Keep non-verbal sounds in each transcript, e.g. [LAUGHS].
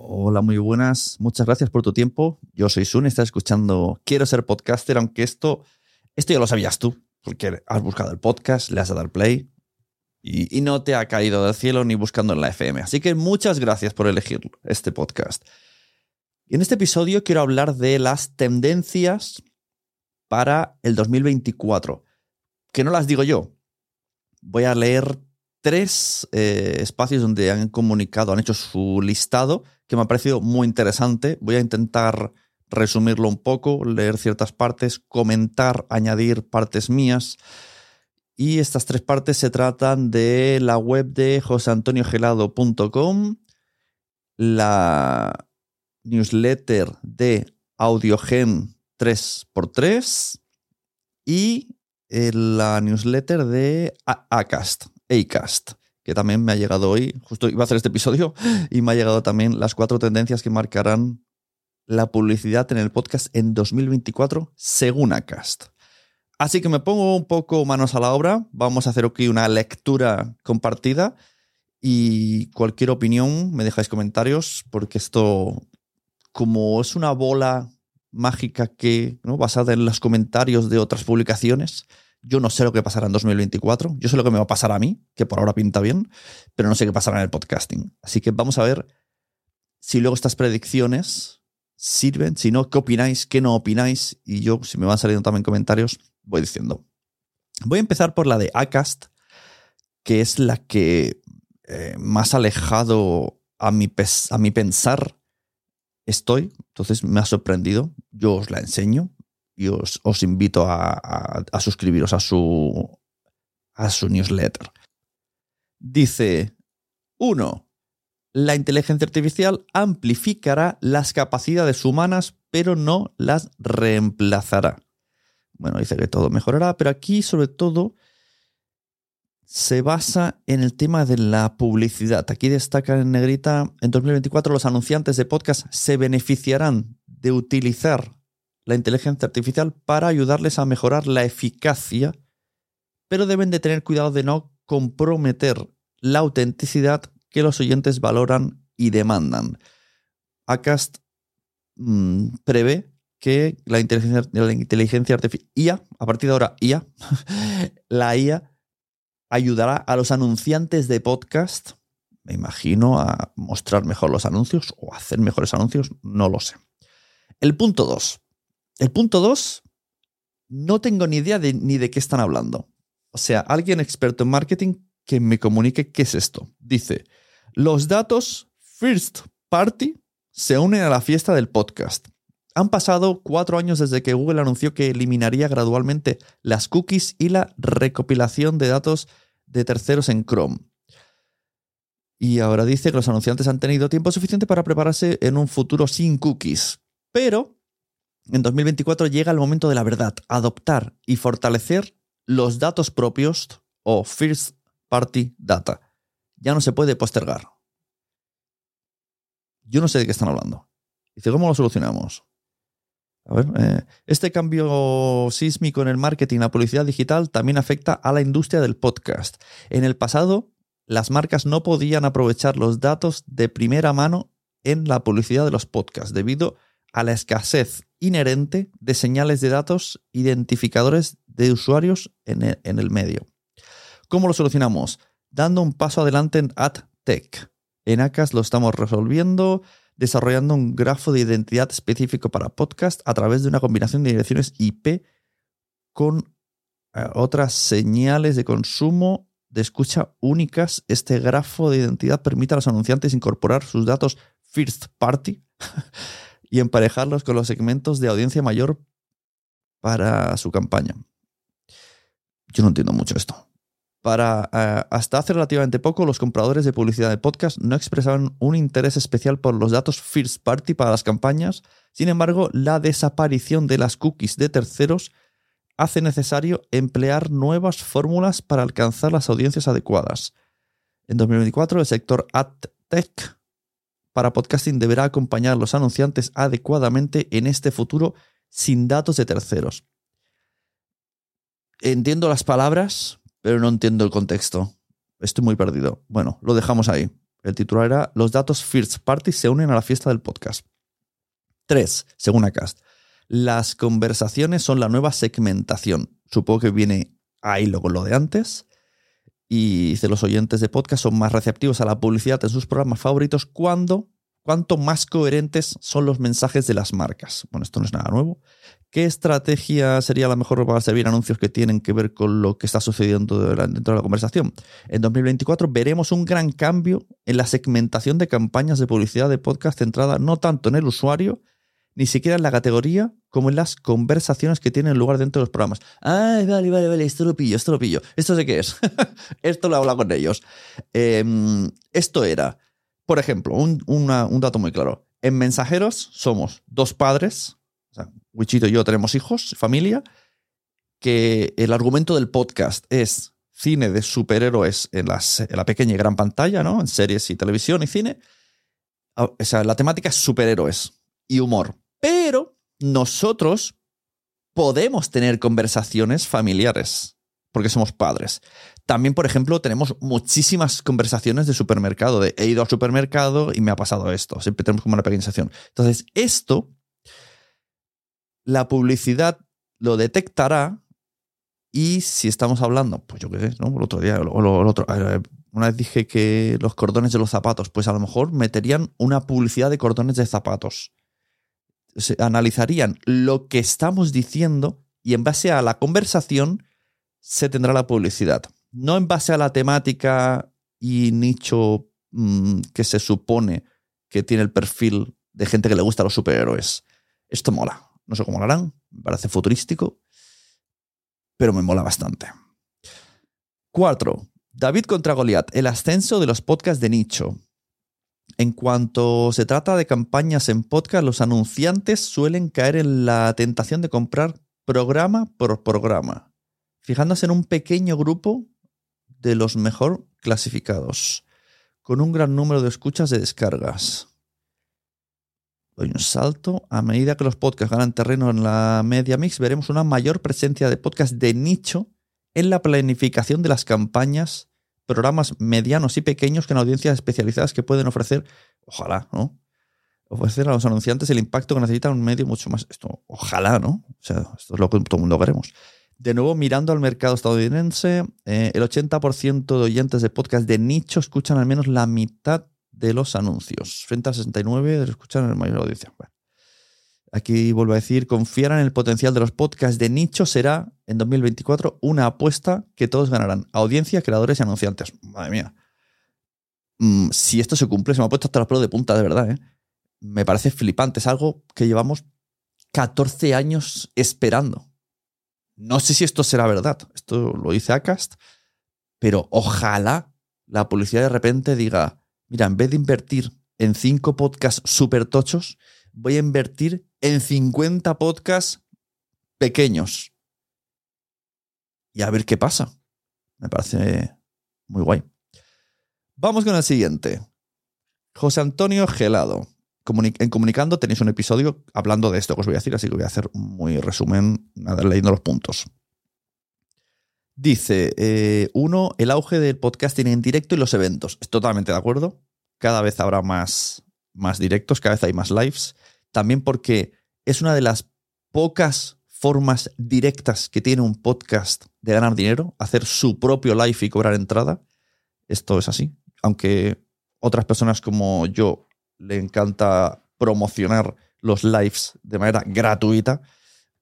Hola, muy buenas. Muchas gracias por tu tiempo. Yo soy Sun, estás escuchando Quiero ser podcaster, aunque esto, esto ya lo sabías tú, porque has buscado el podcast, le has dado al play y, y no te ha caído del cielo ni buscando en la FM. Así que muchas gracias por elegir este podcast. Y en este episodio quiero hablar de las tendencias para el 2024, que no las digo yo. Voy a leer tres eh, espacios donde han comunicado, han hecho su listado, que me ha parecido muy interesante. Voy a intentar resumirlo un poco, leer ciertas partes, comentar, añadir partes mías. Y estas tres partes se tratan de la web de joseantoniogelado.com, la newsletter de Audiogen 3x3 y eh, la newsletter de Acast, Acast, que también me ha llegado hoy, justo iba a hacer este episodio, [GASPS] y me ha llegado también las cuatro tendencias que marcarán la publicidad en el podcast en 2024 según Acast. Así que me pongo un poco manos a la obra, vamos a hacer aquí una lectura compartida y cualquier opinión me dejáis comentarios porque esto, como es una bola mágica que, ¿no? basada en los comentarios de otras publicaciones, yo no sé lo que pasará en 2024. Yo sé lo que me va a pasar a mí, que por ahora pinta bien, pero no sé qué pasará en el podcasting. Así que vamos a ver si luego estas predicciones sirven, si no, qué opináis, qué no opináis. Y yo, si me van saliendo también comentarios, voy diciendo. Voy a empezar por la de Acast, que es la que eh, más alejado a mi, a mi pensar estoy. Entonces me ha sorprendido. Yo os la enseño y os, invito a, suscribiros a su, a su newsletter. Dice, 1. La inteligencia artificial amplificará las capacidades humanas, pero no las reemplazará. Bueno, dice que todo mejorará, pero aquí sobre todo se basa en el tema de la publicidad. Aquí destaca en negrita, en 2024 los anunciantes de podcast se beneficiarán de utilizar la inteligencia artificial para ayudarles a mejorar la eficacia, pero deben de tener cuidado de no comprometer la autenticidad que los oyentes valoran y demandan. Acast mm, prevé que la inteligencia, la inteligencia artificial, IA, a partir de ahora IA, [LAUGHS] la IA ayudará a los anunciantes de podcast, me imagino, a mostrar mejor los anuncios o hacer mejores anuncios, no lo sé. El punto 2. El punto 2, no tengo ni idea de, ni de qué están hablando. O sea, alguien experto en marketing que me comunique qué es esto. Dice, los datos first party se unen a la fiesta del podcast. Han pasado cuatro años desde que Google anunció que eliminaría gradualmente las cookies y la recopilación de datos de terceros en Chrome. Y ahora dice que los anunciantes han tenido tiempo suficiente para prepararse en un futuro sin cookies. Pero en 2024 llega el momento de la verdad, adoptar y fortalecer los datos propios o first party data. Ya no se puede postergar. Yo no sé de qué están hablando. Dice, ¿cómo lo solucionamos? A ver, eh, este cambio sísmico en el marketing y la publicidad digital también afecta a la industria del podcast. En el pasado, las marcas no podían aprovechar los datos de primera mano en la publicidad de los podcasts debido a la escasez inherente de señales de datos identificadores de usuarios en el, medio. ¿Cómo lo solucionamos? Dando un paso adelante en AdTech. En ACAS lo estamos resolviendo desarrollando un grafo de identidad específico para podcast a través de una combinación de direcciones IP con eh, otras señales de consumo de escucha únicas. Este grafo de identidad permite a los anunciantes incorporar sus datos first party [LAUGHS] y emparejarlos con los segmentos de audiencia mayor para su campaña. Yo no entiendo mucho esto. Para eh, hasta hace relativamente poco, los compradores de publicidad de podcast no expresaban un interés especial por los datos first party para las campañas. Sin embargo, la desaparición de las cookies de terceros hace necesario emplear nuevas fórmulas para alcanzar las audiencias adecuadas. En 2024, el sector AdTech para podcasting deberá acompañar a los anunciantes adecuadamente en este futuro sin datos de terceros. Entiendo las palabras, pero no entiendo el contexto. Estoy muy perdido. Bueno, lo dejamos ahí. El titular era Los datos first party se unen a la fiesta del podcast. 3. Según Acast. Las conversaciones son la nueva segmentación. Supongo que viene ahí lo lo de antes. Y dice, los oyentes de podcast son más receptivos a la publicidad en sus programas favoritos cuando, cuanto más coherentes son los mensajes de las marcas. Bueno, esto no es nada nuevo. ¿Qué estrategia sería la mejor para servir anuncios que tienen que ver con lo que está sucediendo dentro de la conversación? En 2024 veremos un gran cambio en la segmentación de campañas de publicidad de podcast centrada no tanto en el usuario, ni siquiera en la categoría, como en las conversaciones que tienen lugar dentro de los programas. Ay, vale, vale, vale, esto lo pillo, esto lo pillo. ¿Esto sé qué es? [LAUGHS] esto lo he hablado con ellos. Em, esto era, por ejemplo, un, dato muy claro. En mensajeros somos dos padres, Wichito y yo tenemos hijos, familia, que el argumento del podcast es cine de superhéroes en, la pequeña y gran pantalla, ¿no? En series y televisión y cine. Ah, o sea, la temática es superhéroes y humor. Pero nosotros podemos tener conversaciones familiares porque somos padres. También, por ejemplo, tenemos muchísimas conversaciones de supermercado, he ido al supermercado y me ha pasado esto. Siempre tenemos como una pequeña. Entonces, esto la publicidad lo detectará y si estamos hablando, pues yo qué sé, ¿no? El otro día, o lo, otro, eh, una vez dije que los cordones de los zapatos, pues a lo mejor meterían una publicidad de cordones de zapatos. Se analizarían lo que estamos diciendo y en base a la conversación se tendrá la publicidad. No en base a la temática y nicho mm, que se supone que tiene el perfil de gente que le gusta a los superhéroes. Esto mola. No sé cómo lo harán, me parece futurístico, pero me mola bastante. Cuatro, David contra Goliat, el ascenso de los podcasts de nicho. En cuanto se trata de campañas en podcast, los anunciantes suelen caer en la tentación de comprar programa por programa, fijándose en un pequeño grupo de los mejor clasificados, con un gran número de escuchas de descargas doy un salto. A medida que los podcasts ganan terreno en la media mix, veremos una mayor presencia de podcasts de nicho en la planificación de las campañas, programas medianos y pequeños con audiencias especializadas que pueden ofrecer, ojalá, ¿no? Ofrecer a los anunciantes el impacto que necesitan un medio mucho más. Esto, ojalá, ¿no? O sea, esto es lo que todo el mundo queremos. De nuevo, mirando al mercado estadounidense, eh, el 80% de oyentes de podcast de nicho escuchan al menos la mitad de los anuncios, frente al 69 de los escuchan en mayor audiencia. Aquí vuelvo a decir, confiar en el potencial de los podcasts de nicho será en 2024 una apuesta que todos ganarán. Audiencia, creadores y anunciantes. Madre mía. Mm, si esto se cumple, se me ha puesto hasta los pelos de punta, de verdad. ¿eh? Me parece flipante. Es algo que llevamos 14 años esperando. No sé si esto será verdad. Esto lo dice Acast. Pero ojalá la publicidad de repente diga, mira, en vez de invertir en cinco podcasts súper tochos, voy a invertir en 50 podcasts pequeños. Y a ver qué pasa. Me parece muy guay. Vamos con el siguiente. José Antonio Gelado. en Comunicando tenéis un episodio hablando de esto que os voy a decir, así que voy a hacer muy resumen, nada, leyendo los puntos. Dice, eh, uno, el auge del podcasting en directo y los eventos. Estoy totalmente de acuerdo. Cada vez habrá más, más directos, cada vez hay más lives. También porque es una de las pocas formas directas que tiene un podcast de ganar dinero, hacer su propio live y cobrar entrada. Esto es así. Aunque otras personas como yo le encanta promocionar los lives de manera gratuita,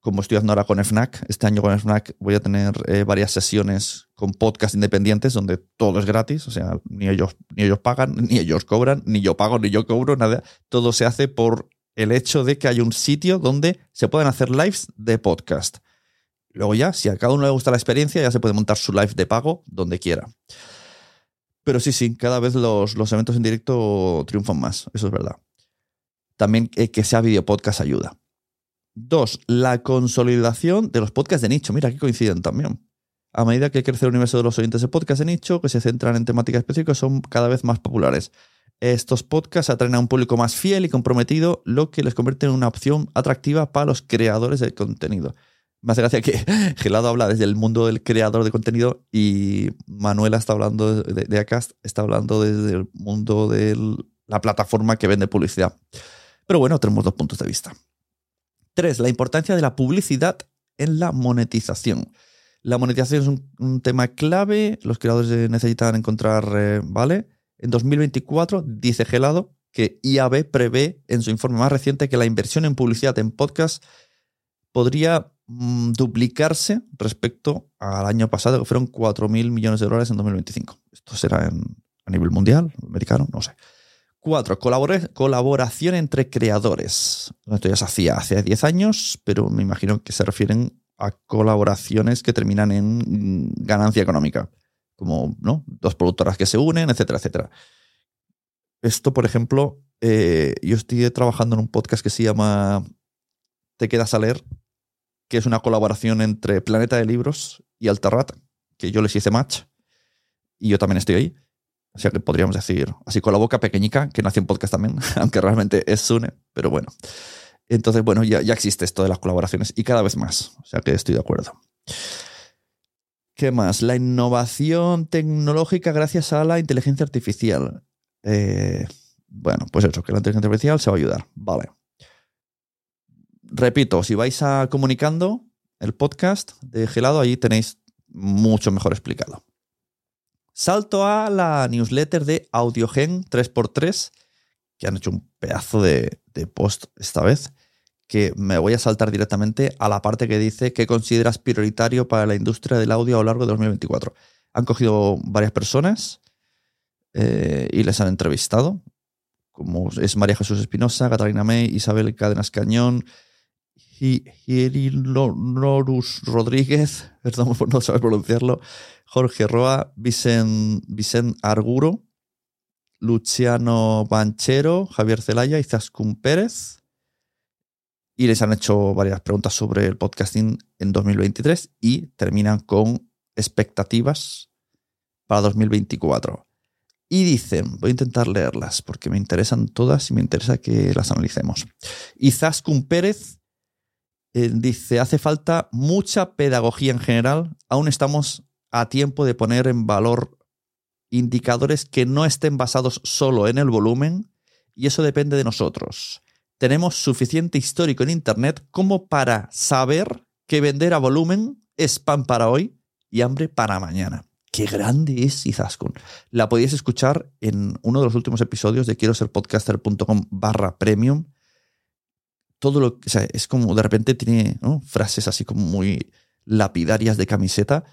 como estoy haciendo ahora con FNAC, este año con FNAC voy a tener eh, varias sesiones con podcast independientes donde todo es gratis, o sea, ni ellos, ni ellos pagan, [LAUGHS] ni ellos cobran, ni yo pago, ni yo cobro, nada. Todo se hace por el hecho de que hay un sitio donde se pueden hacer lives de podcast. Luego ya, si a cada uno le gusta la experiencia, ya se puede montar su live de pago donde quiera. Pero sí, sí, cada vez los, los eventos en directo triunfan más, eso es verdad. También eh, que sea video podcast ayuda. Dos, la consolidación de los podcasts de nicho. Mira, aquí coinciden también. A medida que crece el universo de los oyentes de podcast de nicho, que se centran en temáticas específicas, son cada vez más populares. Estos podcasts atraen a un público más fiel y comprometido, lo que les convierte en una opción atractiva para los creadores del contenido. me hace gracia que [LAUGHS] Gelado habla desde el mundo del creador de contenido y Manuela está hablando de, de Acast, está hablando desde el mundo de la plataforma que vende publicidad. Pero bueno, tenemos dos puntos de vista. Tres, la importancia de la publicidad en la monetización. La monetización es un, tema clave, los creadores necesitan encontrar, eh, ¿vale? En 2024, dice Gelado, que IAB prevé en su informe más reciente que la inversión en publicidad en podcast podría mm, duplicarse respecto al año pasado, que fueron 4.000 millones de dólares en 2025. Esto será a nivel mundial, americano, no sé. Cuatro, colaboración entre creadores. Esto ya se hacía hace 10 años, pero me imagino que se refieren a colaboraciones que terminan en mm, ganancia económica, como ¿no? dos productoras que se unen, etcétera, etcétera. Esto, por ejemplo, eh, yo estoy trabajando en un podcast que se llama Te quedas a leer, que es una colaboración entre Planeta de Libros y Alterrat, que yo les hice match y yo también estoy ahí. O sea que podríamos decir, así con la boca pequeñica, que nació un podcast también, [LAUGHS] aunque realmente es Sune, pero bueno. Entonces, bueno, ya, ya existe esto de las colaboraciones y cada vez más. O sea que estoy de acuerdo. ¿Qué más? La innovación tecnológica gracias a la inteligencia artificial. Eh, bueno, pues eso, que la inteligencia artificial se va a ayudar. Vale. Repito, si vais a comunicando el podcast de Gelado, ahí tenéis mucho mejor explicado. Salto a la newsletter de Audiogen 3x3, que han hecho un pedazo de, de post esta vez que me voy a saltar directamente a la parte que dice que consideras prioritario para la industria del audio a lo largo de 2024. Han cogido varias personas eh, y les han entrevistado, como es María Jesús Espinosa, Catalina May, Isabel Cadenas Cañón, Norus Rodríguez, [LAUGHS] perdón por no saber pronunciarlo, Jorge Roa, Vicent, Vicent Arguro, Luciano Banchero, Javier Zelaya y Zascun Pérez y les han hecho varias preguntas sobre el podcasting en 2023 y terminan con expectativas para 2024. Y dicen, voy a intentar leerlas porque me interesan todas y me interesa que las analicemos. Izaskun Pérez eh, dice, hace falta mucha pedagogía en general, aún estamos a tiempo de poner en valor indicadores que no estén basados solo en el volumen y eso depende de nosotros tenemos suficiente histórico en Internet como para saber que vender a volumen es pan para hoy y hambre para mañana. Qué grande es Izaskun. La podéis escuchar en uno de los últimos episodios de quiero ser podcaster.com barra premium. Todo lo que, es como de repente tiene frases así como muy lapidarias de camiseta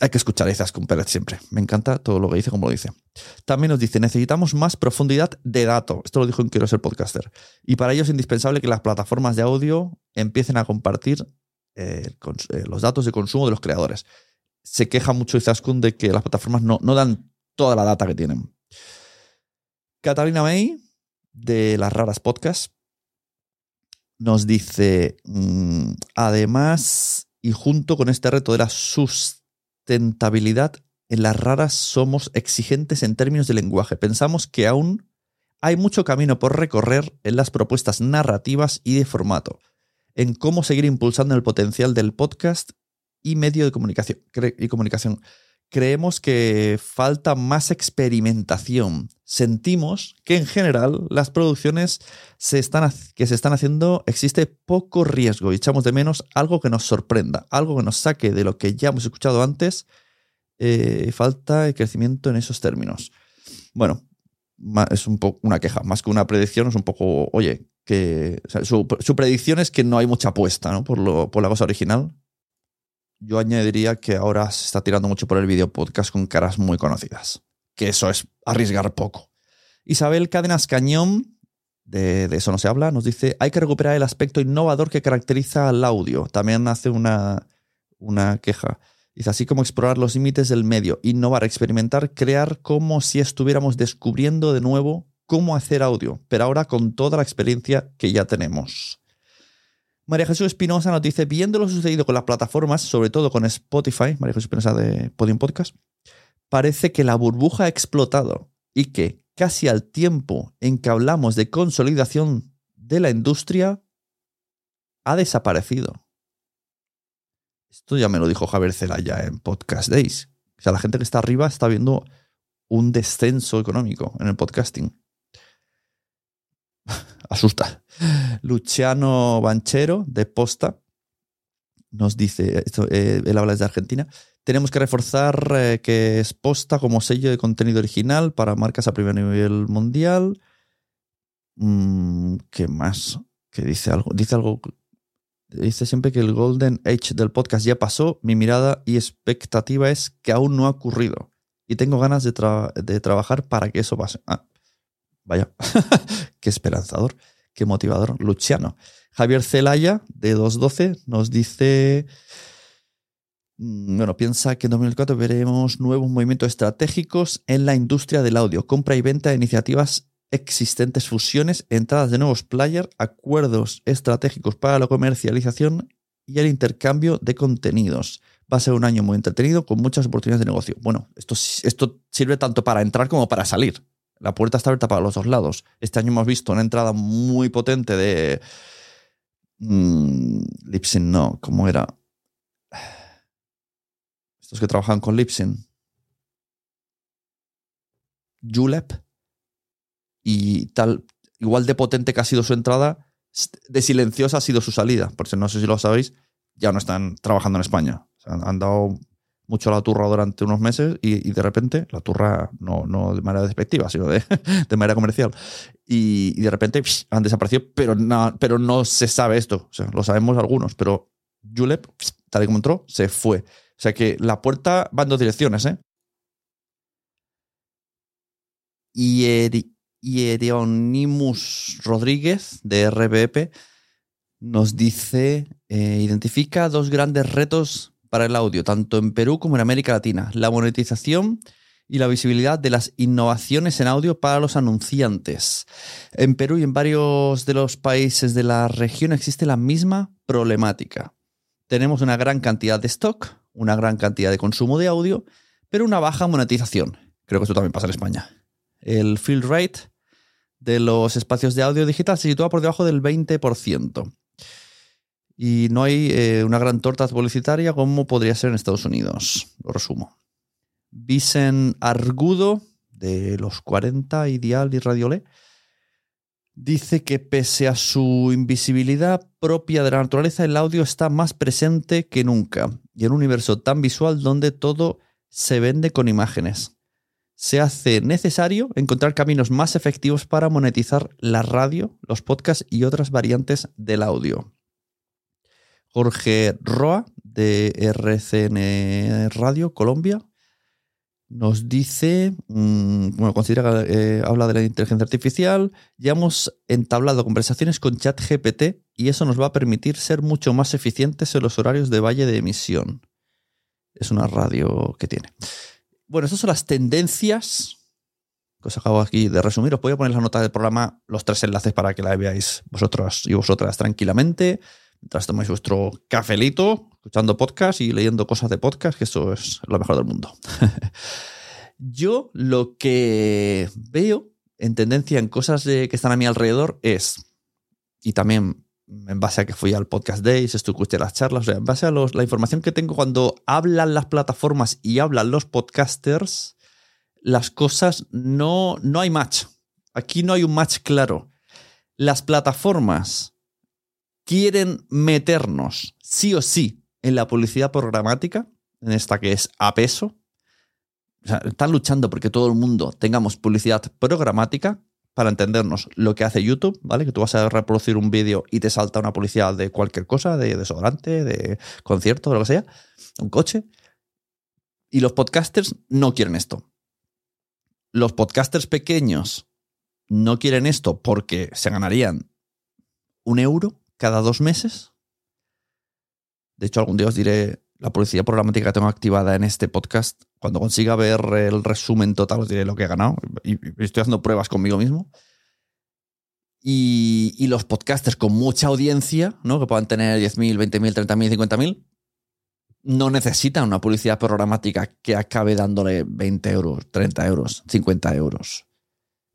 hay que escuchar a con Pérez siempre. Me encanta todo lo que dice, como lo dice. También nos dice, necesitamos más profundidad de datos. Esto lo dijo en Quiero ser podcaster. Y para ello es indispensable que las plataformas de audio empiecen a compartir eh, eh, los datos de consumo de los creadores. Se queja mucho Izaskun de que las plataformas no, no dan toda la data que tienen. Catalina May, de las raras podcasts, nos dice, mm, además, y junto con este reto de la sus sustentabilidad, en las raras somos exigentes en términos de lenguaje. Pensamos que aún hay mucho camino por recorrer en las propuestas narrativas y de formato, en cómo seguir impulsando el potencial del podcast y medio de comunicación. Y comunicación. Creemos que falta más experimentación. Sentimos que en general las producciones se están, que se están haciendo existe poco riesgo y echamos de menos algo que nos sorprenda, algo que nos saque de lo que ya hemos escuchado antes. Eh, falta el crecimiento en esos términos. Bueno, es un poco una queja, más que una predicción, es un poco, oye, que su, predicción es que no hay mucha apuesta ¿no? por, lo, por la cosa original, yo añadiría que ahora se está tirando mucho por el video podcast con caras muy conocidas. Que eso es arriesgar poco. Isabel Cadenas Cañón, de, eso no se habla, nos dice, hay que recuperar el aspecto innovador que caracteriza al audio. También hace una, una queja. Dice, así como explorar los límites del medio, innovar, experimentar, crear como si estuviéramos descubriendo de nuevo cómo hacer audio, pero ahora con toda la experiencia que ya tenemos. María Jesús Espinosa nos dice, viendo lo sucedido con las plataformas, sobre todo con Spotify, María Jesús Espinosa de Podium Podcast, parece que la burbuja ha explotado y que casi al tiempo en que hablamos de consolidación de la industria, ha desaparecido. Esto ya me lo dijo Javier Celaya en Podcast Days. O sea, la gente que está arriba está viendo un descenso económico en el podcasting. [LAUGHS] Asusta. Luciano Banchero, de Posta, nos dice, esto, eh, él habla desde Argentina, tenemos que reforzar eh, que es Posta como sello de contenido original para marcas a primer nivel mundial. Mm, ¿Qué más? Que dice algo, dice algo, dice siempre que el Golden Age del podcast ya pasó. Mi mirada y expectativa es que aún no ha ocurrido y tengo ganas de, de trabajar para que eso pase. Ah, vaya, [LAUGHS] qué esperanzador, qué motivador. Luciano. Javier Celaya, de 212, nos dice, mm, bueno, piensa que en 2004 veremos nuevos movimientos estratégicos en la industria del audio, compra y venta de iniciativas existentes, fusiones, entradas de nuevos players, acuerdos estratégicos para la comercialización y el intercambio de contenidos. Va a ser un año muy entretenido con muchas oportunidades de negocio. Bueno, esto, esto sirve tanto para entrar como para salir. La puerta está abierta para los dos lados. Este año hemos visto una entrada muy potente de Mm, Lipsin no, ¿cómo era? Estos que trabajan con Lipsin. Julep. Y tal, igual de potente que ha sido su entrada, de silenciosa ha sido su salida. Porque no sé si lo sabéis, ya no están trabajando en España. han dado mucho la turra durante unos meses y, de repente, la turra no, no, de manera despectiva, sino de, [LAUGHS] manera comercial. Y, de repente han desaparecido, pero, no, pero no se sabe esto. O sea, lo sabemos algunos, pero Julep, tal y como entró, se fue. O sea que la puerta va en dos direcciones, ¿eh? Y Hieronymus Rodríguez, de RBP, nos dice, eh, identifica dos grandes retos para el audio, tanto en Perú como en América Latina. La monetización y la visibilidad de las innovaciones en audio para los anunciantes. En Perú y en varios de los países de la región existe la misma problemática. Tenemos una gran cantidad de stock, una gran cantidad de consumo de audio, pero una baja monetización. Creo que esto también pasa en España. El field rate de los espacios de audio digital se sitúa por debajo del 20% y no hay eh, una gran torta publicitaria como podría ser en Estados Unidos. Lo resumo. Vicen Argudo, de los 40, Ideal y Radiolé, dice que pese a su invisibilidad propia de la naturaleza, el audio está más presente que nunca y en un universo tan visual donde todo se vende con imágenes. Se hace necesario encontrar caminos más efectivos para monetizar la radio, los podcasts y otras variantes del audio. Jorge Roa, de RCN Radio Colombia, nos dice, mm, bueno, considera que eh, habla de la inteligencia artificial, ya hemos entablado conversaciones con ChatGPT y eso nos va a permitir ser mucho más eficientes en los horarios de valle de emisión. Es una radio que tiene. Bueno, estas son las tendencias que os acabo aquí de resumir. Os voy a poner en la nota del programa los tres enlaces para que la veáis vosotros y vosotras tranquilamente mientras tomáis vuestro cafelito, escuchando podcast y leyendo cosas de podcast, que eso es lo mejor del mundo. [LAUGHS] Yo lo que veo en tendencia en cosas que están a mi alrededor es, y también en base a que fui al podcast days, escuché las charlas, o sea, en base a la información que tengo cuando hablan las plataformas y hablan los podcasters, las cosas no, no hay match. Aquí no hay un match claro. Las plataformas quieren meternos sí o sí en la publicidad programática, en esta que es a peso. están luchando porque todo el mundo tengamos publicidad programática para entendernos lo que hace YouTube, ¿vale? Que tú vas a reproducir un vídeo y te salta una publicidad de cualquier cosa, de desodorante, de concierto, de lo que sea, un coche. Y los podcasters no quieren esto. Los podcasters pequeños no quieren esto porque se ganarían un euro cada dos meses. De hecho, algún día os diré la publicidad programática que tengo activada en este podcast. Cuando consiga ver el resumen total, os diré lo que he ganado. Y estoy haciendo pruebas conmigo mismo. Y, los podcasters con mucha audiencia, ¿no? que puedan tener 10.000, 20.000, 30.000, 50.000, no necesitan una publicidad programática que acabe dándole 20 euros, 30 euros, 50 euros.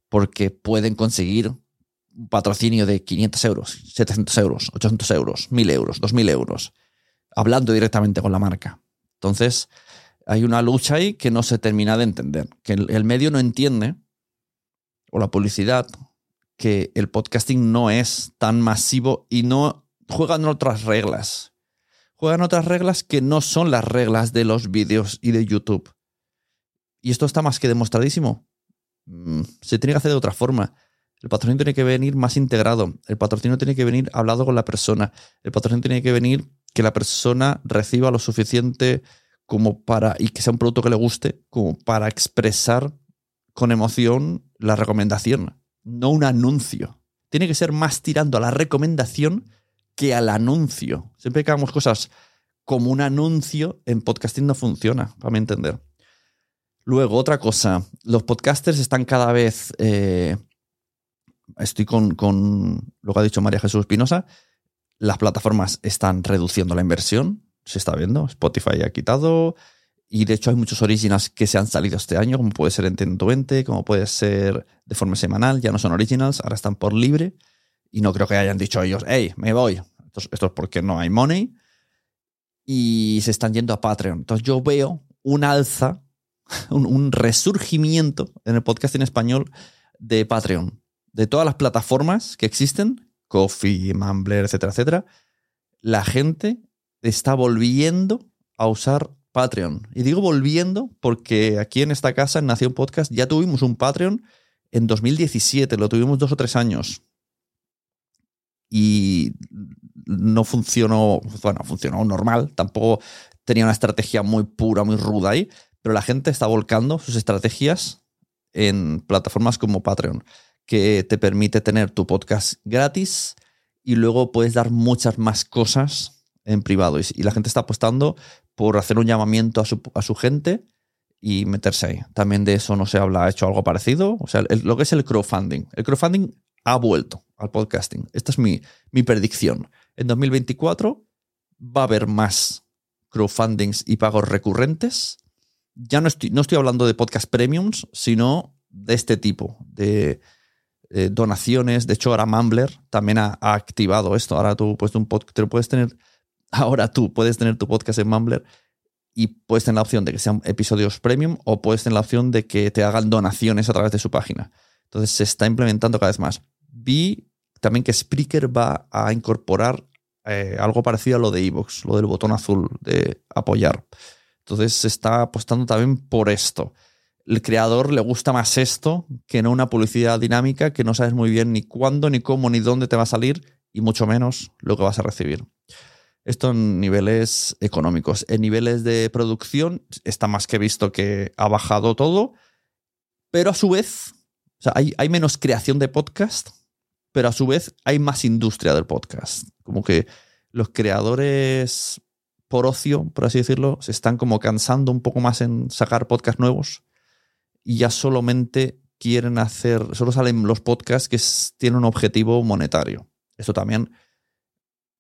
Porque pueden conseguir patrocinio de 500 euros, 700 euros, 800 euros, 1000 euros, 2000 euros. hablando directamente con la marca. Entonces, hay una lucha ahí que no se termina de entender, que el, medio no entiende, o la publicidad, que el podcasting no es tan masivo y no juegan otras reglas. Juegan otras reglas que no son las reglas de los vídeos y de YouTube. Y esto está más que demostradísimo. Mm, se tiene que hacer de otra forma. El patrocinio tiene que venir más integrado. El patrocinio tiene que venir hablado con la persona. El patrocinio tiene que venir que la persona reciba lo suficiente como para, y que sea un producto que le guste, como para expresar con emoción la recomendación, no un anuncio. Tiene que ser más tirando a la recomendación que al anuncio. Siempre que hagamos cosas como un anuncio, en podcasting no funciona, para mi entender. Luego, otra cosa, los podcasters están cada vez eh, estoy con, lo que ha dicho María Jesús Espinosa. Las plataformas están reduciendo la inversión, se está viendo. Spotify ha quitado. Y de hecho hay muchos originals que se han salido este año, como puede ser en 120, como puede ser de forma semanal. Ya no son originals, ahora están por libre. Y no creo que hayan dicho ellos, hey, me voy. Esto, es porque no hay money. Y se están yendo a Patreon. Entonces yo veo un alza, [LAUGHS] un, un resurgimiento en el podcast en español de Patreon de todas las plataformas que existen, Coffee, Mumbler, etcétera, etcétera, la gente está volviendo a usar Patreon. Y digo volviendo porque aquí en esta casa, en Nación Podcast, ya tuvimos un Patreon en 2017, lo tuvimos dos o tres años. Y no funcionó, bueno, funcionó normal, tampoco tenía una estrategia muy pura, muy ruda ahí, pero la gente está volcando sus estrategias en plataformas como Patreon que te permite tener tu podcast gratis y luego puedes dar muchas más cosas en privado. Y, la gente está apostando por hacer un llamamiento a su, gente y meterse ahí. También de eso no se habla, ha hecho algo parecido. O sea, lo que es el crowdfunding. El crowdfunding ha vuelto al podcasting. Esta es mi, mi predicción. En 2024 va a haber más crowdfundings y pagos recurrentes. Ya no estoy, no estoy hablando de podcast premiums, sino de este tipo, de eh, donaciones. De hecho, ahora Mumbler también ha, activado esto. Ahora tú puedes, un te puedes tener, [LAUGHS] ahora tú puedes tener tu podcast en Mumbler y puedes tener la opción de que sean episodios premium o puedes tener la opción de que te hagan donaciones a través de su página. Entonces se está implementando cada vez más. Vi también que Spreaker va a incorporar eh, algo parecido a lo de Evox, lo del botón azul de apoyar. Entonces se está apostando también por esto el creador le gusta más esto que no una publicidad dinámica que no sabes muy bien ni cuándo, ni cómo, ni dónde te va a salir y mucho menos lo que vas a recibir. Esto en niveles económicos. En niveles de producción está más que visto que ha bajado todo, pero a su vez, hay, hay menos creación de podcast, pero a su vez hay más industria del podcast. Como que los creadores por ocio, por así decirlo, se están como cansando un poco más en sacar podcasts nuevos y ya solamente quieren hacer, solo salen los podcasts que tienen un objetivo monetario. Esto también,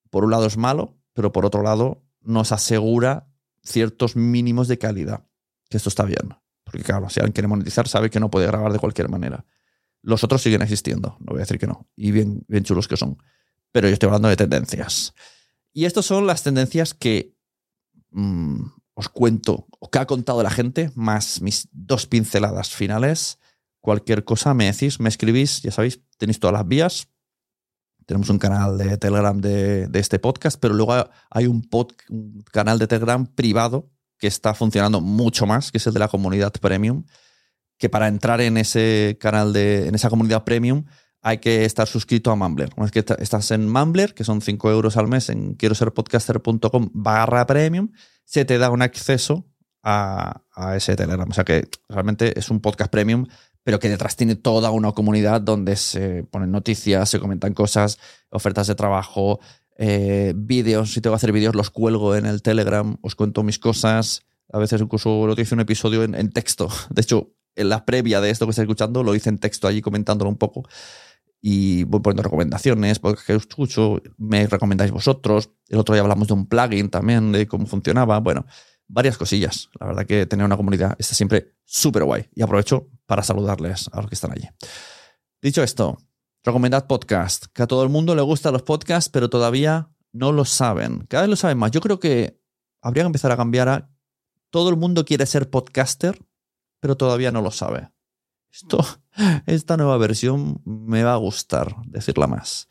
por un lado, es malo, pero por otro lado, nos asegura ciertos mínimos de calidad. Que esto está bien. Porque, claro, si alguien quiere monetizar, sabe que no puede grabar de cualquier manera. Los otros siguen existiendo, no voy a decir que no. Y bien, bien chulos que son. Pero yo estoy hablando de tendencias. Y estas son las tendencias que mm, os cuento o que ha contado la gente, más mis dos pinceladas finales. Cualquier cosa me decís, me escribís, ya sabéis, tenéis todas las vías. Tenemos un canal de Telegram de, este podcast, pero luego hay un, un canal de Telegram privado que está funcionando mucho más, que es el de la comunidad premium, que para entrar en ese canal de, en esa comunidad premium, hay que estar suscrito a Mumbler. Una vez que estás en Mumbler, que son 5 euros al mes en quiero ser podcaster.com barra premium, se te da un acceso a, ese Telegram. O sea que realmente es un podcast premium, pero que detrás tiene toda una comunidad donde se ponen noticias, se comentan cosas, ofertas de trabajo, eh, vídeos. Si tengo que hacer vídeos, los cuelgo en el Telegram, os cuento mis cosas. A veces incluso lo hice un episodio en, en texto. De hecho, en la previa de esto que estáis escuchando, lo hice en texto allí comentándolo un poco y voy poniendo recomendaciones, porque escucho, me recomendáis vosotros. El otro día hablamos de un plugin también, de cómo funcionaba. Bueno, varias cosillas. La verdad que tener una comunidad está siempre súper guay. Y aprovecho para saludarles a los que están allí. Dicho esto, recomendad podcast. Que a todo el mundo le gustan los podcasts, pero todavía no lo saben. Cada vez lo saben más. Yo creo que habría que empezar a cambiar a... Todo el mundo quiere ser podcaster, pero todavía no lo sabe. Esto, esta nueva versión me va a gustar decirla más.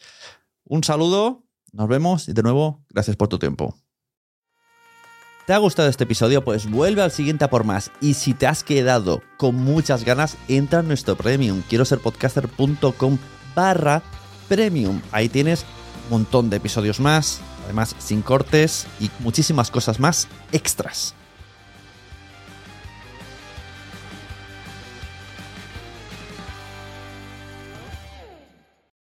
Un saludo, nos vemos y de nuevo, gracias por tu tiempo. ¿Te ha gustado este episodio? Pues vuelve al siguiente a por más. Y si te has quedado con muchas ganas, entra en nuestro premium. Quiero ser podcaster.com barra premium. Ahí tienes un montón de episodios más, además sin cortes y muchísimas cosas más extras.